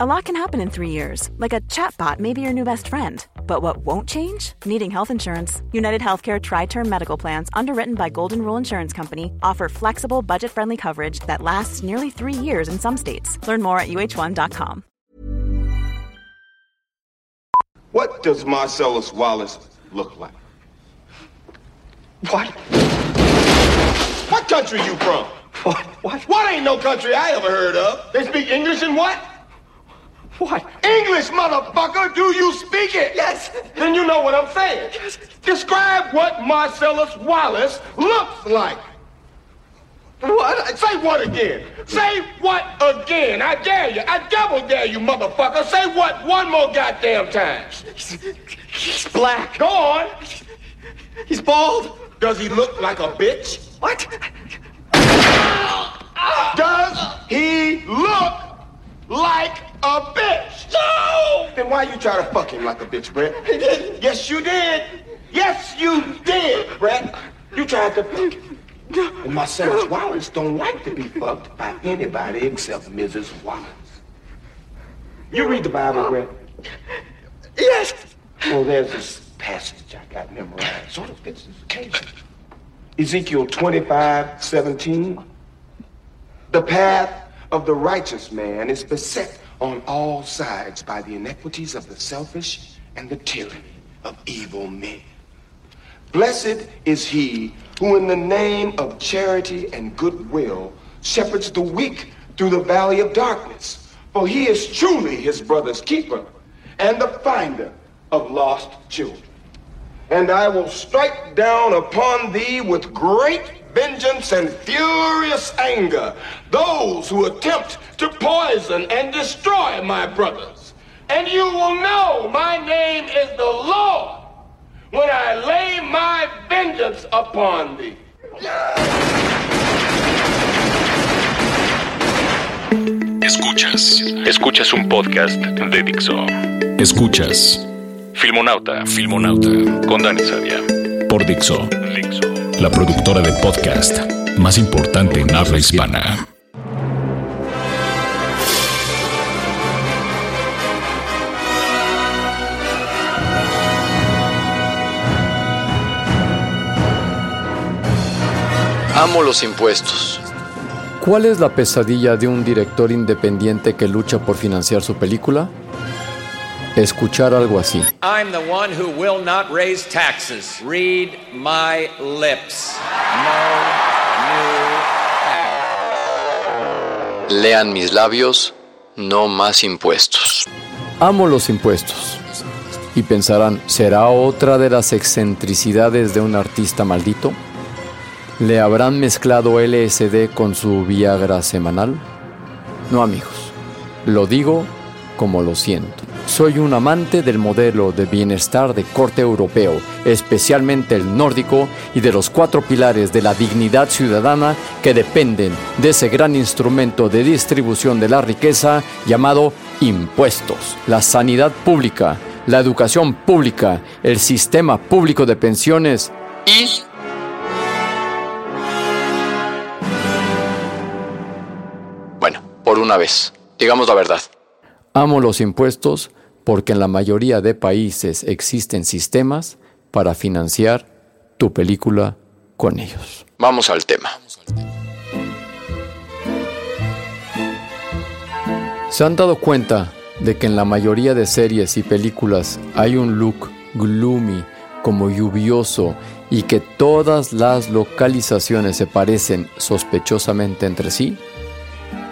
A lot can happen in three years, like a chatbot may be your new best friend. But what won't change? Needing health insurance. United Healthcare Tri Term Medical Plans, underwritten by Golden Rule Insurance Company, offer flexible, budget friendly coverage that lasts nearly three years in some states. Learn more at uh1.com. What does Marcellus Wallace look like? What? What country you from? What? What? What ain't no country I ever heard of? They speak English and what? What? English, motherfucker! Do you speak it? Yes. Then you know what I'm saying. Yes. Describe what Marcellus Wallace looks like. What? Say what again? Say what again? I dare you. I double dare you, motherfucker. Say what one more goddamn time. He's, he's black. Go on. He's bald. Does he look like a bitch? What? Does he look like a bitch? No! Then why you try to fuck him like a bitch, Brett? He didn't. Yes, you did. Yes, you did, Brett. You tried to fuck him. And Marcellus Wallace don't like to be fucked by anybody except Mrs. Wallace. You read the Bible, Brett? Yes. Well, there's this passage I got memorized. Sort of fits this occasion. Ezekiel 25, 17. The path of the righteous man is beset on all sides by the iniquities of the selfish and the tyranny of evil men. Blessed is he who, in the name of charity and goodwill, shepherds the weak through the valley of darkness. For he is truly his brother's keeper and the finder of lost children. And I will strike down upon thee with great vengeance and furious anger those who attempt to poison and destroy my brothers. And you will know my name is the Lord when I lay my vengeance upon thee. Escuchas. Escuchas un podcast de Dixo. Escuchas. Filmonauta. Filmonauta. Con Dani Sadia. Por Dixo. Dixo. La productora de podcast más importante en habla hispana. Amo los impuestos. ¿Cuál es la pesadilla de un director independiente que lucha por financiar su película? Escuchar algo así. I'm the one who will not raise taxes. Read my lips. No new Lean mis labios, no más impuestos. Amo los impuestos. Y pensarán, ¿será otra de las excentricidades de un artista maldito? ¿Le habrán mezclado LSD con su Viagra semanal? No amigos, lo digo como lo siento. Soy un amante del modelo de bienestar de corte europeo, especialmente el nórdico y de los cuatro pilares de la dignidad ciudadana que dependen de ese gran instrumento de distribución de la riqueza llamado impuestos. La sanidad pública, la educación pública, el sistema público de pensiones Y Bueno, por una vez, digamos la verdad. Amo los impuestos porque en la mayoría de países existen sistemas para financiar tu película con ellos. Vamos al tema. ¿Se han dado cuenta de que en la mayoría de series y películas hay un look gloomy, como lluvioso, y que todas las localizaciones se parecen sospechosamente entre sí?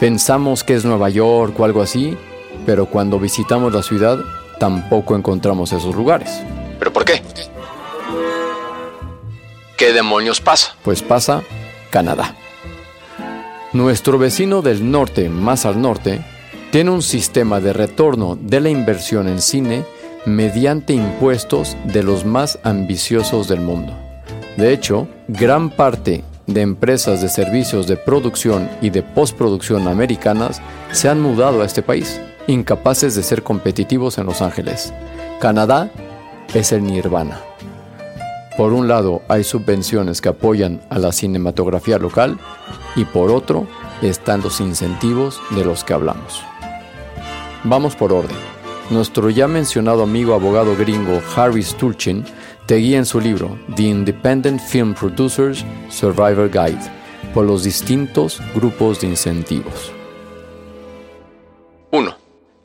Pensamos que es Nueva York o algo así, pero cuando visitamos la ciudad tampoco encontramos esos lugares. ¿Pero por qué? ¿Qué demonios pasa? Pues pasa Canadá. Nuestro vecino del norte, más al norte, tiene un sistema de retorno de la inversión en cine mediante impuestos de los más ambiciosos del mundo. De hecho, gran parte de empresas de servicios de producción y de postproducción americanas se han mudado a este país, incapaces de ser competitivos en Los Ángeles. Canadá es el nirvana. Por un lado hay subvenciones que apoyan a la cinematografía local y por otro están los incentivos de los que hablamos. Vamos por orden. Nuestro ya mencionado amigo abogado gringo Harry Stulchin te guía en su libro The Independent Film Producers Survivor Guide por los distintos grupos de incentivos. 1.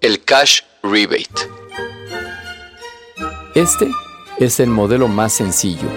El cash rebate. Este es el modelo más sencillo,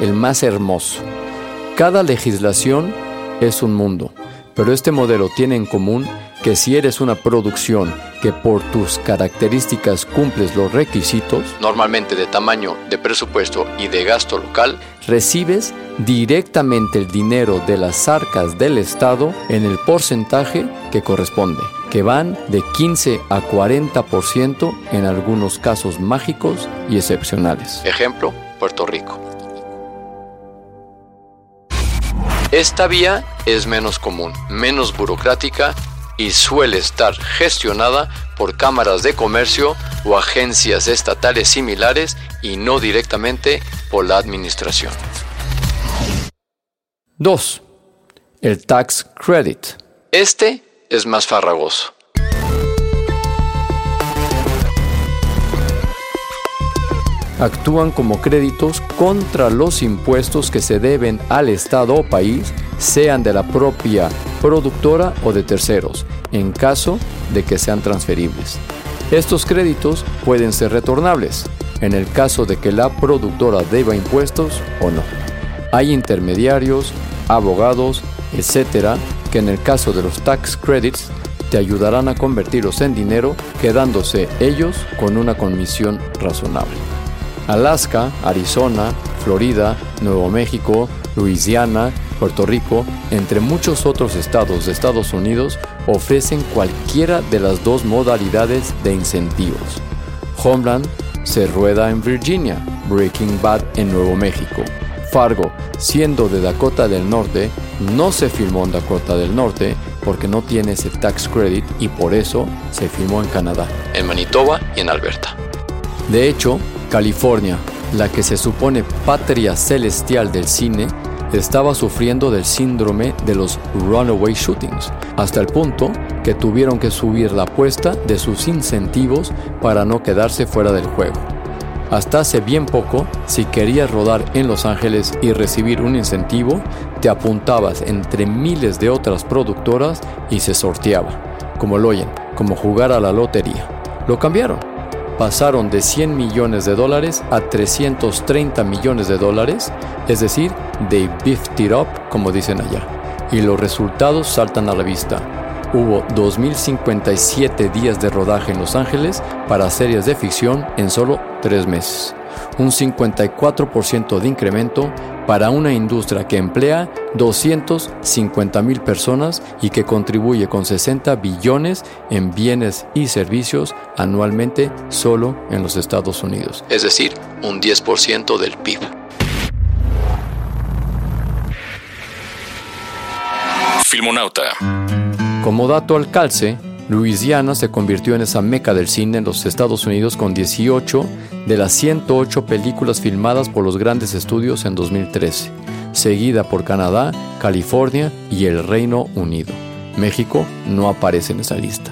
el más hermoso. Cada legislación es un mundo, pero este modelo tiene en común que si eres una producción que por tus características cumples los requisitos, normalmente de tamaño, de presupuesto y de gasto local, recibes directamente el dinero de las arcas del Estado en el porcentaje que corresponde, que van de 15 a 40% en algunos casos mágicos y excepcionales. Ejemplo, Puerto Rico. Esta vía es menos común, menos burocrática y suele estar gestionada por cámaras de comercio o agencias estatales similares y no directamente por la administración. 2. El tax credit. Este es más farragoso. Actúan como créditos contra los impuestos que se deben al Estado o país, sean de la propia productora o de terceros, en caso de que sean transferibles. Estos créditos pueden ser retornables, en el caso de que la productora deba impuestos o no. Hay intermediarios, abogados, etcétera, que en el caso de los tax credits te ayudarán a convertirlos en dinero, quedándose ellos con una comisión razonable. Alaska, Arizona, Florida, Nuevo México, Luisiana, Puerto Rico, entre muchos otros estados de Estados Unidos, ofrecen cualquiera de las dos modalidades de incentivos. Homeland se rueda en Virginia, Breaking Bad en Nuevo México. Fargo, siendo de Dakota del Norte, no se filmó en Dakota del Norte porque no tiene ese tax credit y por eso se filmó en Canadá. En Manitoba y en Alberta. De hecho, California, la que se supone patria celestial del cine, estaba sufriendo del síndrome de los runaway shootings, hasta el punto que tuvieron que subir la apuesta de sus incentivos para no quedarse fuera del juego. Hasta hace bien poco, si querías rodar en Los Ángeles y recibir un incentivo, te apuntabas entre miles de otras productoras y se sorteaba, como lo oyen, como jugar a la lotería. Lo cambiaron pasaron de 100 millones de dólares a 330 millones de dólares, es decir, de beefed it up, como dicen allá. Y los resultados saltan a la vista. Hubo 2.057 días de rodaje en Los Ángeles para series de ficción en solo tres meses. Un 54% de incremento para una industria que emplea 250 mil personas y que contribuye con 60 billones en bienes y servicios anualmente solo en los Estados Unidos. Es decir, un 10% del PIB. Filmonauta. Como dato al calce, Luisiana se convirtió en esa meca del cine en los Estados Unidos con 18 de las 108 películas filmadas por los grandes estudios en 2013, seguida por Canadá, California y el Reino Unido. México no aparece en esa lista.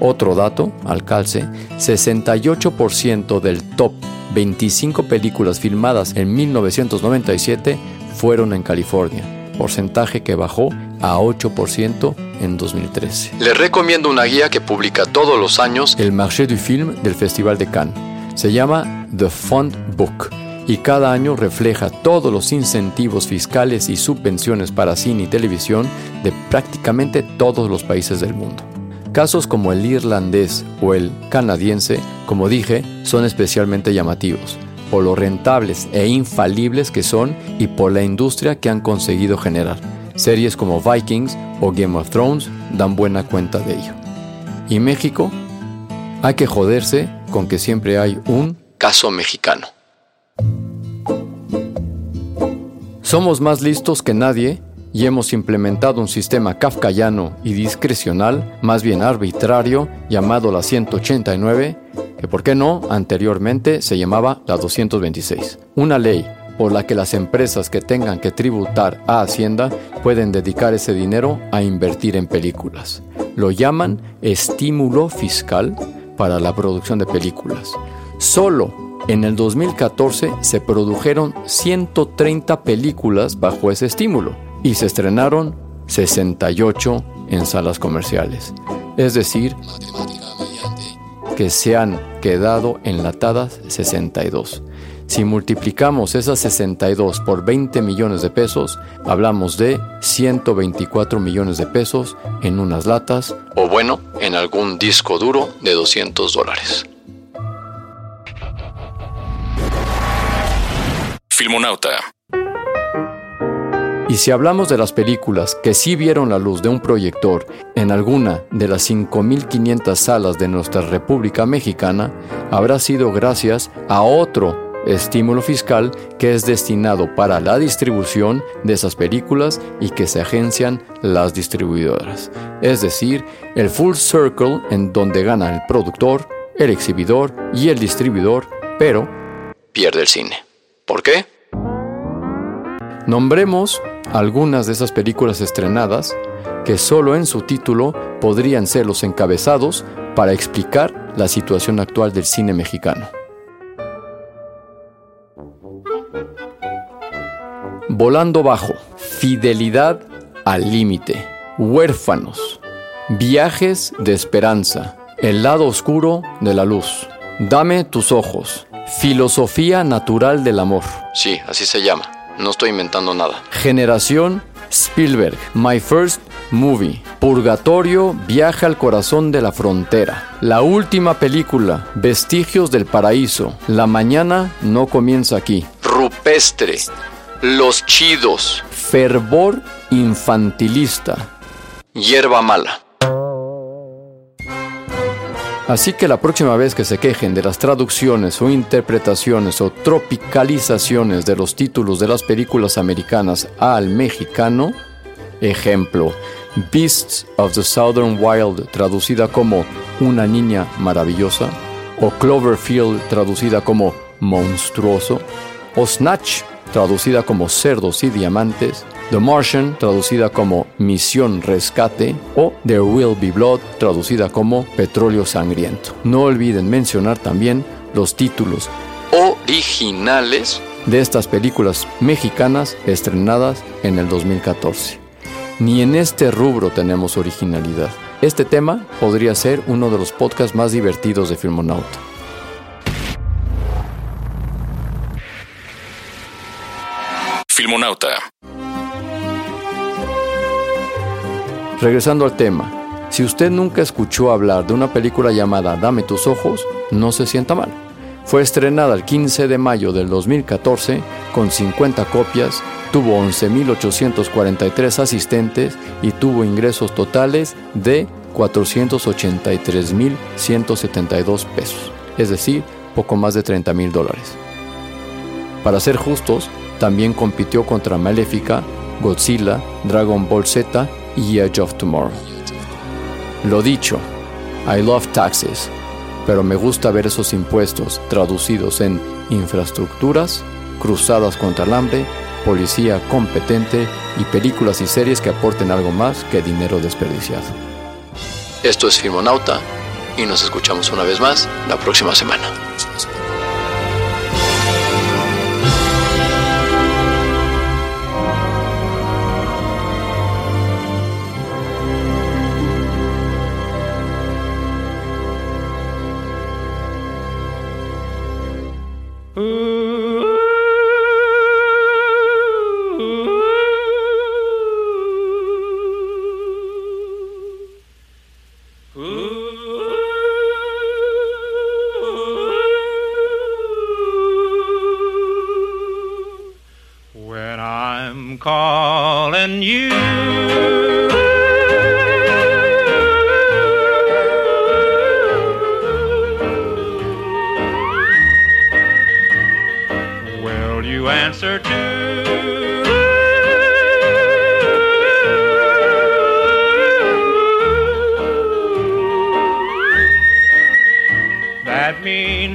Otro dato, al calce, 68% del top 25 películas filmadas en 1997 fueron en California, porcentaje que bajó a 8% en 2013. Les recomiendo una guía que publica todos los años el Marché du Film del Festival de Cannes. Se llama The Fund Book y cada año refleja todos los incentivos fiscales y subvenciones para cine y televisión de prácticamente todos los países del mundo. Casos como el irlandés o el canadiense, como dije, son especialmente llamativos, por lo rentables e infalibles que son y por la industria que han conseguido generar. Series como Vikings o Game of Thrones dan buena cuenta de ello. ¿Y México? Hay que joderse con que siempre hay un caso mexicano. Somos más listos que nadie y hemos implementado un sistema kafkayano y discrecional, más bien arbitrario, llamado la 189, que por qué no, anteriormente se llamaba la 226. Una ley por la que las empresas que tengan que tributar a Hacienda pueden dedicar ese dinero a invertir en películas. Lo llaman estímulo fiscal para la producción de películas. Solo en el 2014 se produjeron 130 películas bajo ese estímulo y se estrenaron 68 en salas comerciales. Es decir, que se han quedado enlatadas 62. Si multiplicamos esas 62 por 20 millones de pesos, hablamos de 124 millones de pesos en unas latas. O bueno, en algún disco duro de 200 dólares. Filmonauta. Y si hablamos de las películas que sí vieron la luz de un proyector en alguna de las 5.500 salas de nuestra República Mexicana, habrá sido gracias a otro estímulo fiscal que es destinado para la distribución de esas películas y que se agencian las distribuidoras. Es decir, el full circle en donde gana el productor, el exhibidor y el distribuidor, pero pierde el cine. ¿Por qué? Nombremos algunas de esas películas estrenadas que solo en su título podrían ser los encabezados para explicar la situación actual del cine mexicano. Volando bajo, fidelidad al límite, huérfanos, viajes de esperanza, el lado oscuro de la luz, dame tus ojos, filosofía natural del amor. Sí, así se llama. No estoy inventando nada. Generación Spielberg, My First Movie, Purgatorio, Viaje al Corazón de la Frontera, la última película, Vestigios del Paraíso, La Mañana no comienza aquí, Rupestre, los chidos. Fervor infantilista. Hierba mala. Así que la próxima vez que se quejen de las traducciones o interpretaciones o tropicalizaciones de los títulos de las películas americanas al mexicano, ejemplo, Beasts of the Southern Wild traducida como Una niña maravillosa, o Cloverfield traducida como Monstruoso, o Snatch traducida como Cerdos y Diamantes, The Martian, traducida como Misión Rescate, o There Will Be Blood, traducida como Petróleo Sangriento. No olviden mencionar también los títulos originales de estas películas mexicanas estrenadas en el 2014. Ni en este rubro tenemos originalidad. Este tema podría ser uno de los podcasts más divertidos de Filmonauta. Filmonauta. Regresando al tema, si usted nunca escuchó hablar de una película llamada Dame tus ojos, no se sienta mal. Fue estrenada el 15 de mayo del 2014 con 50 copias, tuvo 11.843 asistentes y tuvo ingresos totales de 483.172 pesos, es decir, poco más de 30 mil dólares. Para ser justos, también compitió contra Maléfica, Godzilla, Dragon Ball Z y Edge of Tomorrow. Lo dicho, I love taxes, pero me gusta ver esos impuestos traducidos en infraestructuras, cruzadas contra el hambre, policía competente y películas y series que aporten algo más que dinero desperdiciado. Esto es Filmonauta y nos escuchamos una vez más la próxima semana.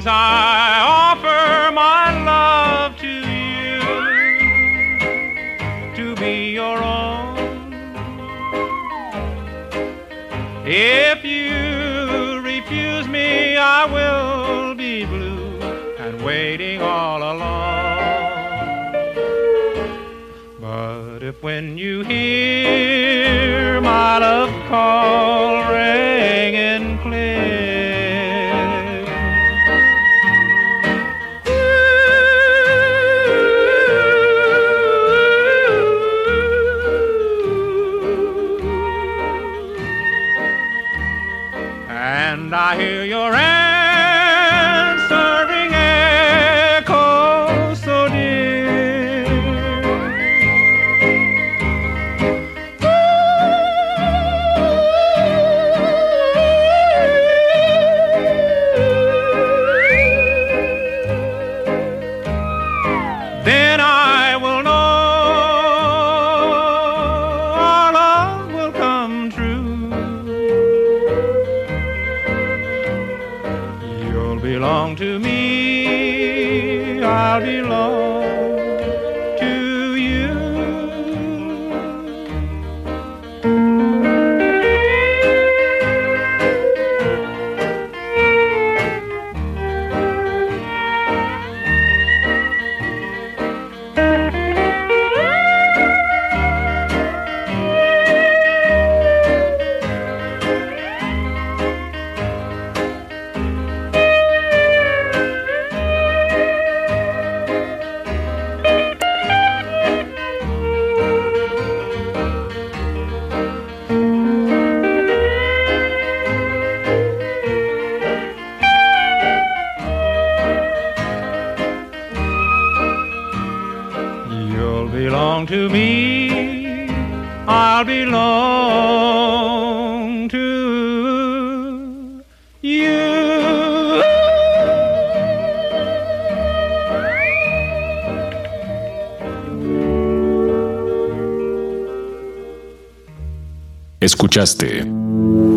Means I offer my love to you to be your own. If you refuse me, I will be blue and waiting all along. But if when you hear my love call Escuchaste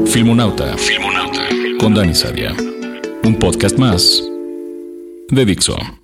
Filmonauta, Filmonauta con Dani Sadia. Un podcast más de Dixo.